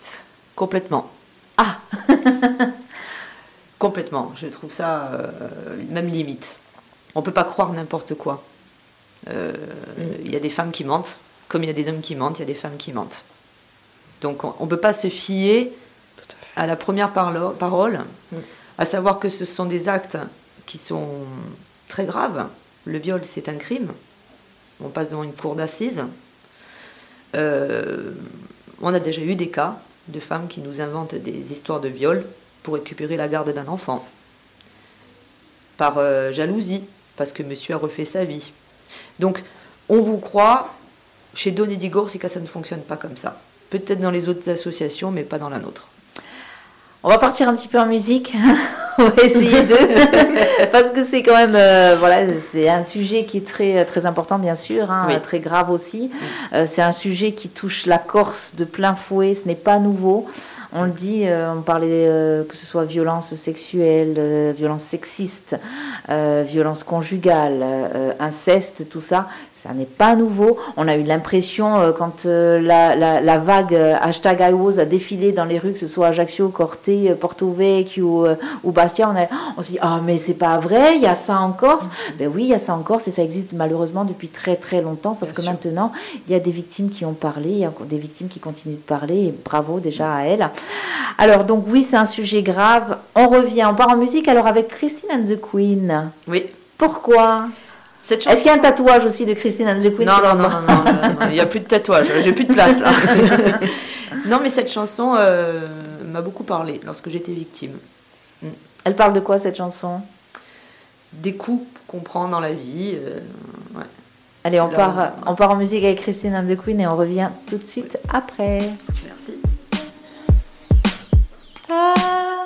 Complètement. Ah Complètement. Je trouve ça euh, même limite. On peut pas croire n'importe quoi. Euh, Il y a des femmes qui mentent, comme il y a des hommes qui mentent, il y a des femmes qui mentent. Donc on ne peut pas se fier à la première parlo- parole, à savoir que ce sont des actes qui sont très graves. Le viol, c'est un crime. On passe devant une cour d'assises. Euh, on a déjà eu des cas de femmes qui nous inventent des histoires de viol pour récupérer la garde d'un enfant. Par euh, jalousie, parce que monsieur a refait sa vie. Donc, on vous croit, chez Don Digor, c'est que ça ne fonctionne pas comme ça. Peut-être dans les autres associations, mais pas dans la nôtre. On va partir un petit peu en musique. On va essayer de. Parce que c'est quand même. euh, voilà, c'est un sujet qui est très, très important, bien sûr, hein, Oui. très grave aussi. Euh, c'est un sujet qui touche la Corse de plein fouet. Ce n'est pas nouveau. On le dit, euh, on parlait que ce soit violence sexuelle, violence sexiste, violence conjugale, inceste, tout ça. Ça n'est pas nouveau. On a eu l'impression, euh, quand euh, la, la- la vague euh, hashtag IWOS a défilé dans les rues, que ce soit Ajaccio, Corte, euh, Porto Vecchio ou Bastia, on, a, on s'est dit Ah, mais c'est pas vrai, il y a ça en Corse. Ben oui, il y a ça en Corse et ça existe malheureusement depuis très très longtemps. Sauf Bien que sûr. maintenant, il y a des victimes qui ont parlé, il y a des victimes qui continuent de parler. Et bravo déjà à elles. Alors, donc, oui, c'est un sujet grave. On revient, on part en musique alors avec Christine and the Queen. Oui. Pourquoi? Chanson. Est-ce qu'il y a un tatouage aussi de Christine and the Queen Non, non, non, non, non, non, non, il n'y a plus de tatouage, j'ai plus de place là. non, mais cette chanson euh, m'a beaucoup parlé lorsque j'étais victime. Elle parle de quoi cette chanson? Des coups qu'on prend dans la vie. euh, ouais. Allez, on part, on part en musique avec Christine and the Queen et on revient tout de suite après. Merci. Je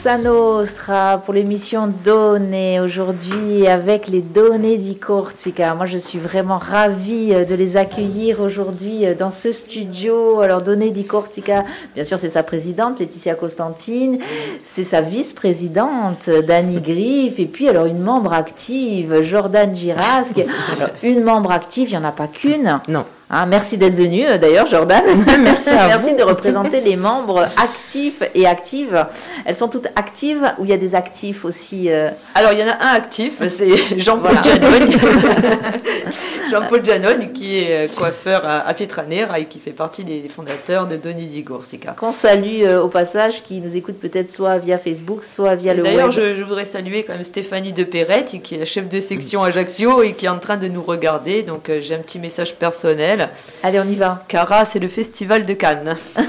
Frequenza Nostra pour l'émission Données aujourd'hui avec les Données di Corsica. Moi, je suis vraiment ravie euh, de les accueillir aujourd'hui euh, dans ce studio. Alors, Données di Corsica, bien sûr, c'est sa présidente, Laetitia Constantine. C'est sa vice-présidente, euh, Dani Griff. Et puis, alors, une membre active, Jordan Girasque. Alors, une membre active, il n'y en a pas qu'une. Non. Hein, merci d'être venu, euh, d'ailleurs, Jordan. Merci à merci vous. de représenter les membres actifs et actives. Elles sont toutes actives ou il y a des actifs aussi euh, Alors, il y en a un actif, c'est Jean-Paul Voilà. Janone. Jean-Paul Janone, qui est euh, coiffeur à, à Pietranera et qui fait partie des fondateurs de Donisi Gorsica. qu'on salue euh, au passage, qui nous écoutent peut-être soit via Facebook, soit via le D'ailleurs, web. je, je voudrais saluer quand même Stéphanie de Perrette, qui est la chef de section Ajaccio et qui est en train de nous regarder. Donc, euh, j'ai un petit message personnel. Allez, on y va. Cara, c'est le festival de Cannes.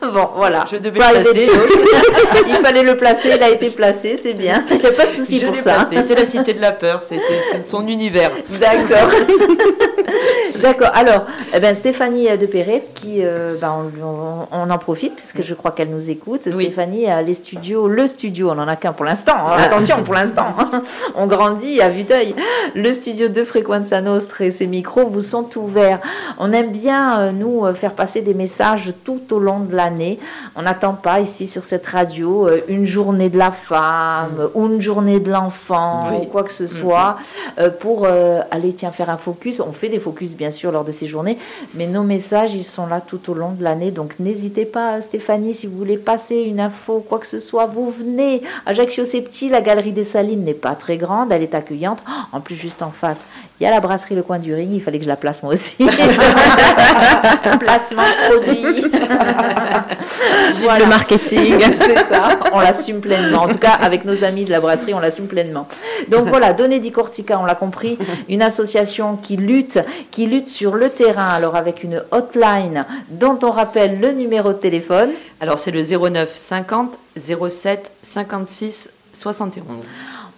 Bon, voilà. Je devais le placer. il fallait le placer, il a été placé, c'est bien. Il n'y a pas de souci pour ça. C'est la cité de la peur, c'est son univers. D'accord. D'accord. Alors, Eh ben, Stéphanie de Perret, qui, euh, ben, on, en profite puisque je crois qu'elle nous écoute. Oui. Stéphanie a les studios, le studio, on n'en a qu'un pour l'instant. hein. Attention, pour l'instant, hein. on grandit à vue d'œil. Le studio de Frequenza Nostra et ses micros vous sont ouverts. On aime bien, euh, nous, euh, faire passer des messages tout au long de l'année. On n'attend pas ici sur cette radio euh, une journée de la femme ou une journée de l'enfant Oui. ou quoi que ce soit euh, pour euh, aller tiens faire un focus. On fait des focus bien sûr lors de ces journées, mais nos messages ils sont là tout au long de l'année. Donc n'hésitez pas, Stéphanie, si vous voulez passer une info, quoi que ce soit, vous venez. Ajaccio c'est petit, la galerie des Salines n'est pas très grande, elle est accueillante. En plus juste en face, il y a la brasserie Le Coin du Ring. Il fallait que je la place moi aussi. Placement produit. Voilà. Le marketing. C'est ça, on l'assume pleinement. En tout cas, avec nos amis de la brasserie, on l'assume pleinement. Donc voilà, Donner di Cortica, on l'a compris, une association qui lutte, qui lutte sur le terrain, alors avec une hotline dont on rappelle le numéro de téléphone. Alors c'est le 09 50 07 56 71.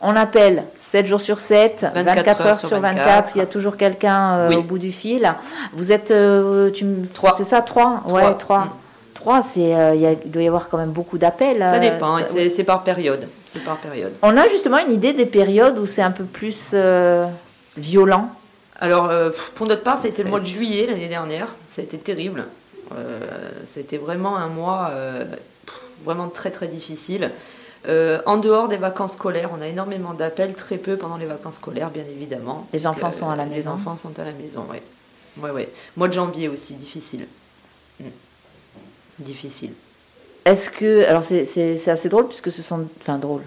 On appelle 7 jours sur 7, 24, heures sur 24. Il y a toujours quelqu'un euh, Oui. au bout du fil. Vous êtes, euh, tu me- Trois. c'est ça, 3 Ouais, Trois. 3. Mm. 3, c'est, euh, il y a- il doit y avoir quand même beaucoup d'appels. Ça euh, dépend, c'est par période. C'est par période. On a justement une idée des périodes où c'est un peu plus violent? Alors, pour notre part, ça a été le mois de juillet l'année dernière. Ça a été terrible. C'était vraiment un mois vraiment très très difficile. Euh, en dehors des vacances scolaires, on a énormément d'appels, très peu pendant les vacances scolaires, bien évidemment. Les puisque, enfants sont à la Les maison. enfants sont à la maison, oui. Ouais, ouais. Mois de janvier aussi, difficile. Mm. Difficile. Est-ce que. Alors, c'est- assez drôle puisque ce sont. Enfin, drôle.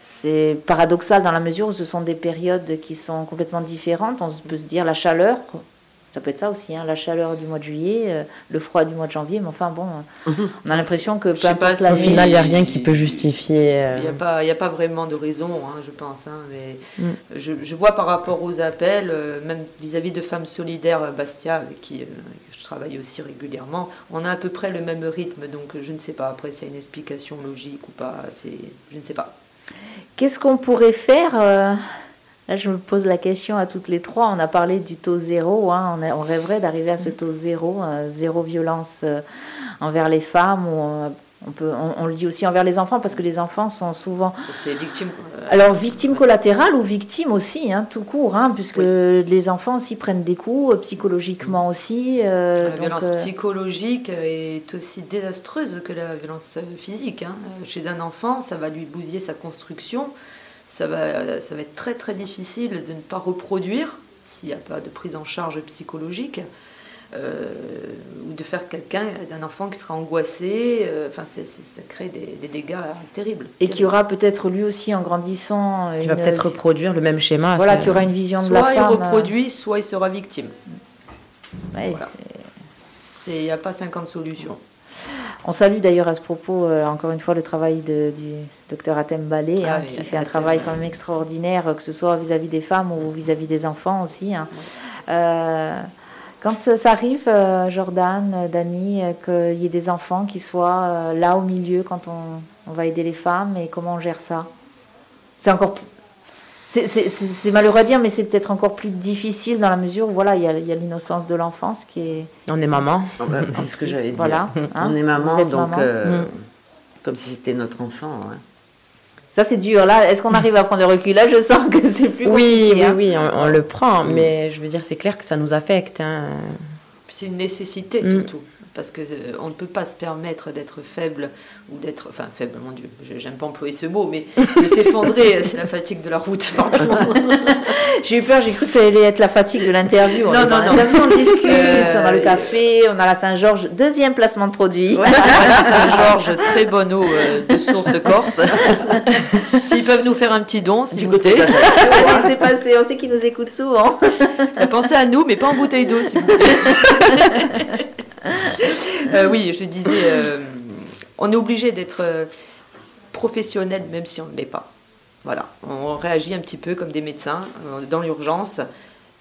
C'est paradoxal dans la mesure où ce sont des périodes qui sont complètement différentes. On peut se dire la chaleur. Ça peut être ça aussi, hein, la chaleur du mois de juillet, euh, le froid du mois de janvier, mais enfin bon, euh, on a l'impression que peu Je sais pas importe si Au final, il n'y a rien qui peut justifier. euh, Il n'y a, pas- il y a pas vraiment de raison, hein, je pense. hein, mais Mm. je, je vois par rapport aux appels, euh, même vis-à-vis de Femmes Solidaires euh, Bastia, avec qui euh, je travaille aussi régulièrement, on a à peu près le même rythme. Donc euh, je ne sais pas après s'il y a une explication logique ou pas. C'est, je ne sais pas. Qu'est-ce qu'on pourrait faire euh, Là, je me pose la question à toutes les trois. On a parlé du taux zéro. hein, on, a- on rêverait d'arriver à ce taux zéro, euh, zéro violence euh, envers les femmes. Ou, euh, on, peut, on, on le dit aussi envers les enfants parce que les enfants sont souvent C'est victime. alors victimes collatérales ou victimes aussi, hein, tout court, hein, puisque les enfants aussi prennent des coups, psychologiquement aussi. euh, la donc, violence euh, psychologique est aussi désastreuse que la violence physique. hein. Chez un enfant, ça va lui bousiller sa construction. Ça va, ça va être très très difficile de ne pas reproduire s'il n'y a pas de prise en charge psychologique. euh, ou de faire quelqu'un d'un enfant qui sera angoissé. euh, Enfin, ça crée des, des dégâts terribles. et qui aura peut-être lui aussi en grandissant. Qui va peut-être reproduire le même schéma. Voilà, qui aura une vision de la Soit il femme. euh, reproduit, soit il sera victime. ouais, Voilà. Il n'y a pas 50 solutions. On salue d'ailleurs à ce propos, euh, encore une fois, le travail de- du docteur Atem Balé, Ah hein, oui, qui fait un travail quand même extraordinaire, que ce soit vis-à-vis des femmes ou vis-à-vis des enfants aussi. hein. Euh, quand ça arrive, euh, Jordan, Dani, qu'il y ait des enfants qui soient là au milieu quand on, on va aider les femmes, et comment on gère ça? C'est encore c'est- malheureux à dire, mais c'est peut-être encore plus difficile dans la mesure où voilà, il y a, il y a l'innocence de l'enfance qui est. On est maman. C'est ce que j'allais dire. Voilà. hein. On est maman, donc maman. euh, Mm. comme si c'était notre enfant. hein. Ça, c'est dur. Là, est-ce qu'on arrive à prendre le recul? Là, je sens que c'est plus Oui, compliqué. oui, hein. oui, on, on le prend, mais je veux dire, c'est clair que ça nous affecte. hein. C'est une nécessité Mm. Parce que euh, on ne peut pas se permettre d'être faible ou d'être. Enfin, faible, mon Dieu, j'aime pas employer ce mot, mais de s'effondrer, euh, c'est la fatigue de la route, pardon. J'ai eu peur, j'ai cru que ça allait être la fatigue de l'interview. On Non, dans non, non. on discute, Euh, on a le café, on a la Saint-Georges, deuxième placement de produit. Ouais, Saint-Georges, très bonne eau de source corse. S'ils peuvent nous faire un petit don, s'il Du vous côté c'est passé, on sait qu'ils nous écoutent souvent. Pensez à nous, mais pas en bouteille d'eau, s'il vous plaît. Euh, oui, je disais, euh, on est obligé d'être euh, professionnel, même si on ne l'est pas. Voilà, on réagit un petit peu comme des médecins dans l'urgence.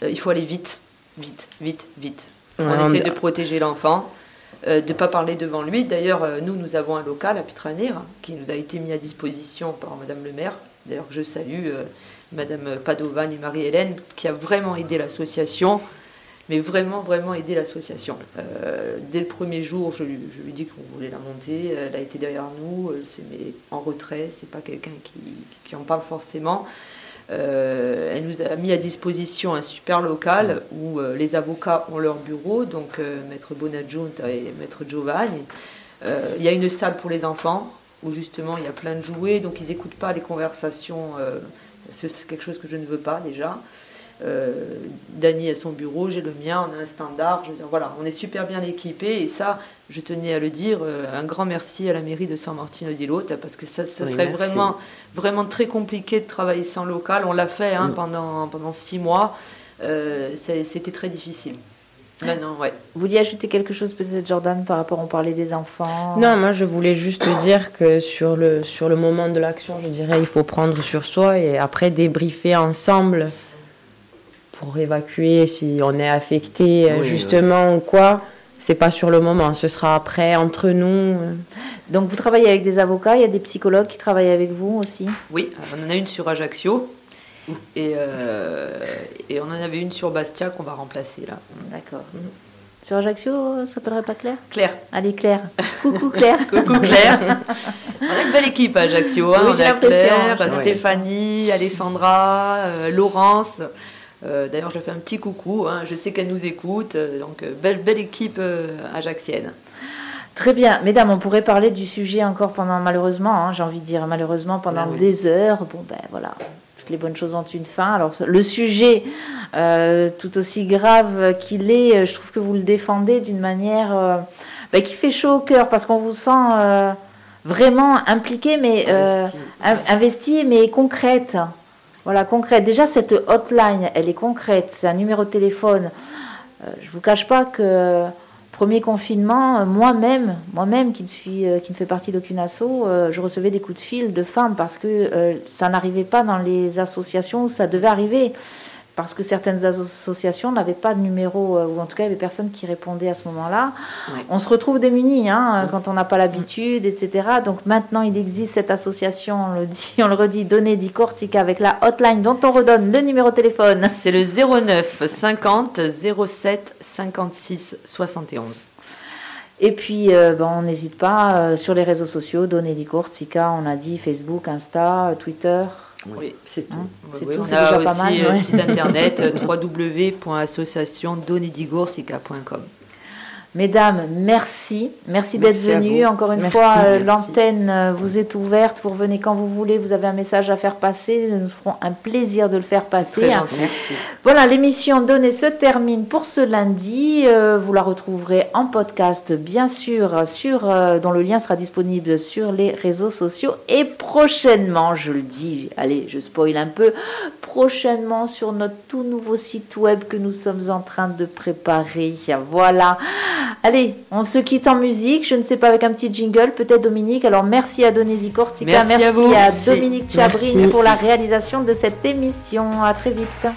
Il faut aller vite, vite, vite, vite. On essaie de protéger l'enfant, euh, de ne pas parler devant lui. D'ailleurs, euh, nous, nous avons un local à Pitranir qui nous a été mis à disposition par Madame le maire. D'ailleurs, je salue euh, Madame Padovan et Marie-Hélène qui a vraiment aidé l'association mais vraiment, vraiment aider l'association. Euh, dès le premier jour, je lui, je lui dis qu'on voulait la monter. Elle a été derrière nous. Elle s'est mise en retrait. C'est pas quelqu'un qui, en parle forcément. Euh, elle nous a mis à disposition un super local où euh, les avocats ont leur bureau, donc Maître Bonadjunta et Maître Giovanni. Il y a une salle pour les enfants où justement il y a plein de jouets, donc ils n'écoutent pas les conversations. c'est quelque chose que je ne veux pas déjà. Euh, Dany a son bureau, j'ai le mien, on a un standard. Je veux dire, voilà, on est super bien équipés et ça, je tenais à le dire. euh, un grand merci à la mairie de San Martino di Lota parce que ça, ça Oui, serait merci. vraiment, vraiment très compliqué de travailler sans local. On l'a fait hein, pendant, pendant six mois. Euh, C'était très difficile. Maintenant, ouais. Vous vouliez ajouter quelque chose peut-être, Jordan, par rapport, on parlait des enfants? Non, moi je voulais juste dire que sur le, sur le moment de l'action, je dirais, il faut prendre sur soi et après débriefer ensemble pour évacuer si on est affecté euh, Oui, justement ou quoi. C'est pas sur le moment, ce sera après entre nous. Donc vous travaillez avec des avocats, il y a des psychologues qui travaillent avec vous aussi? Oui, on en a une sur Ajaccio. Et, euh, et on en avait une sur Bastia qu'on va remplacer là. D'accord. Sur Ajaccio, ça s'appellerait pas Claire Claire. Allez Claire. Coucou Claire. Coucou Claire. on a une belle équipe à Ajaccio. hein. Oui, on a. Claire. Stéphanie, Alessandra, euh, Laurence. Euh, D'ailleurs, je fais un petit coucou. hein. Je sais qu'elle nous écoute. euh, donc, euh, belle, belle équipe ajaxienne. Très bien, mesdames, on pourrait parler du sujet encore pendant, malheureusement, hein, j'ai envie de dire malheureusement, pendant Ah oui. des heures. Bon, ben voilà, toutes les bonnes choses ont une fin. Alors, le sujet, euh, tout aussi grave qu'il est, je trouve que vous le défendez d'une manière euh, ben, qui fait chaud au cœur parce qu'on vous sent euh, vraiment impliqué, mais Investi. in- investi, mais concrète. Voilà, concrète. Déjà, cette hotline, elle est concrète. C'est un numéro de téléphone. Euh, je vous cache pas que premier confinement, euh, moi-même, moi-même qui ne suis, euh, qui ne fait partie d'aucune asso, je recevais des coups de fil de femmes parce que ça n'arrivait pas dans les associations où ça devait arriver. Parce que certaines associations n'avaient pas de numéro, euh, ou en tout cas, il y avait personne qui répondait à ce moment-là. Ouais. On se retrouve démunis hein, quand on n'a pas l'habitude, etc. Donc maintenant, il existe cette association, on le dit, on le redit, avec la hotline dont on redonne le numéro de téléphone. C'est le 09 50 07 56 71. Et puis, euh, ben, on n'hésite pas euh, sur les réseaux sociaux, Donner di Cortica, on a dit Facebook, Insta, Twitter. Oui. C'est tout. Hein, Oui, tout, on a aussi mal. euh, ouais. site internet euh, www.associationdonidigorsica.com. Mesdames, merci. Merci d'être Merci venues. Encore une Merci, fois, euh, merci. l'antenne euh, vous est ouverte. Vous revenez quand vous voulez. Vous avez un message à faire passer. Nous ferons un plaisir de le faire passer. Très gentil. Merci. Voilà, l'émission Donnée se termine pour ce lundi. Euh, vous la retrouverez en podcast, bien sûr, sur, dont le lien sera disponible sur les réseaux sociaux. Et prochainement, je le dis, allez, je spoil un peu, prochainement sur notre tout nouveau site web que nous sommes en train de préparer. Voilà. Allez, on se quitte en musique. Je ne sais pas, avec un petit jingle, peut-être Dominique. Alors, merci à Donné Di Cortica. Merci à vous. à Merci. Dominique Chabrine Merci. pour la réalisation de cette émission. À très vite.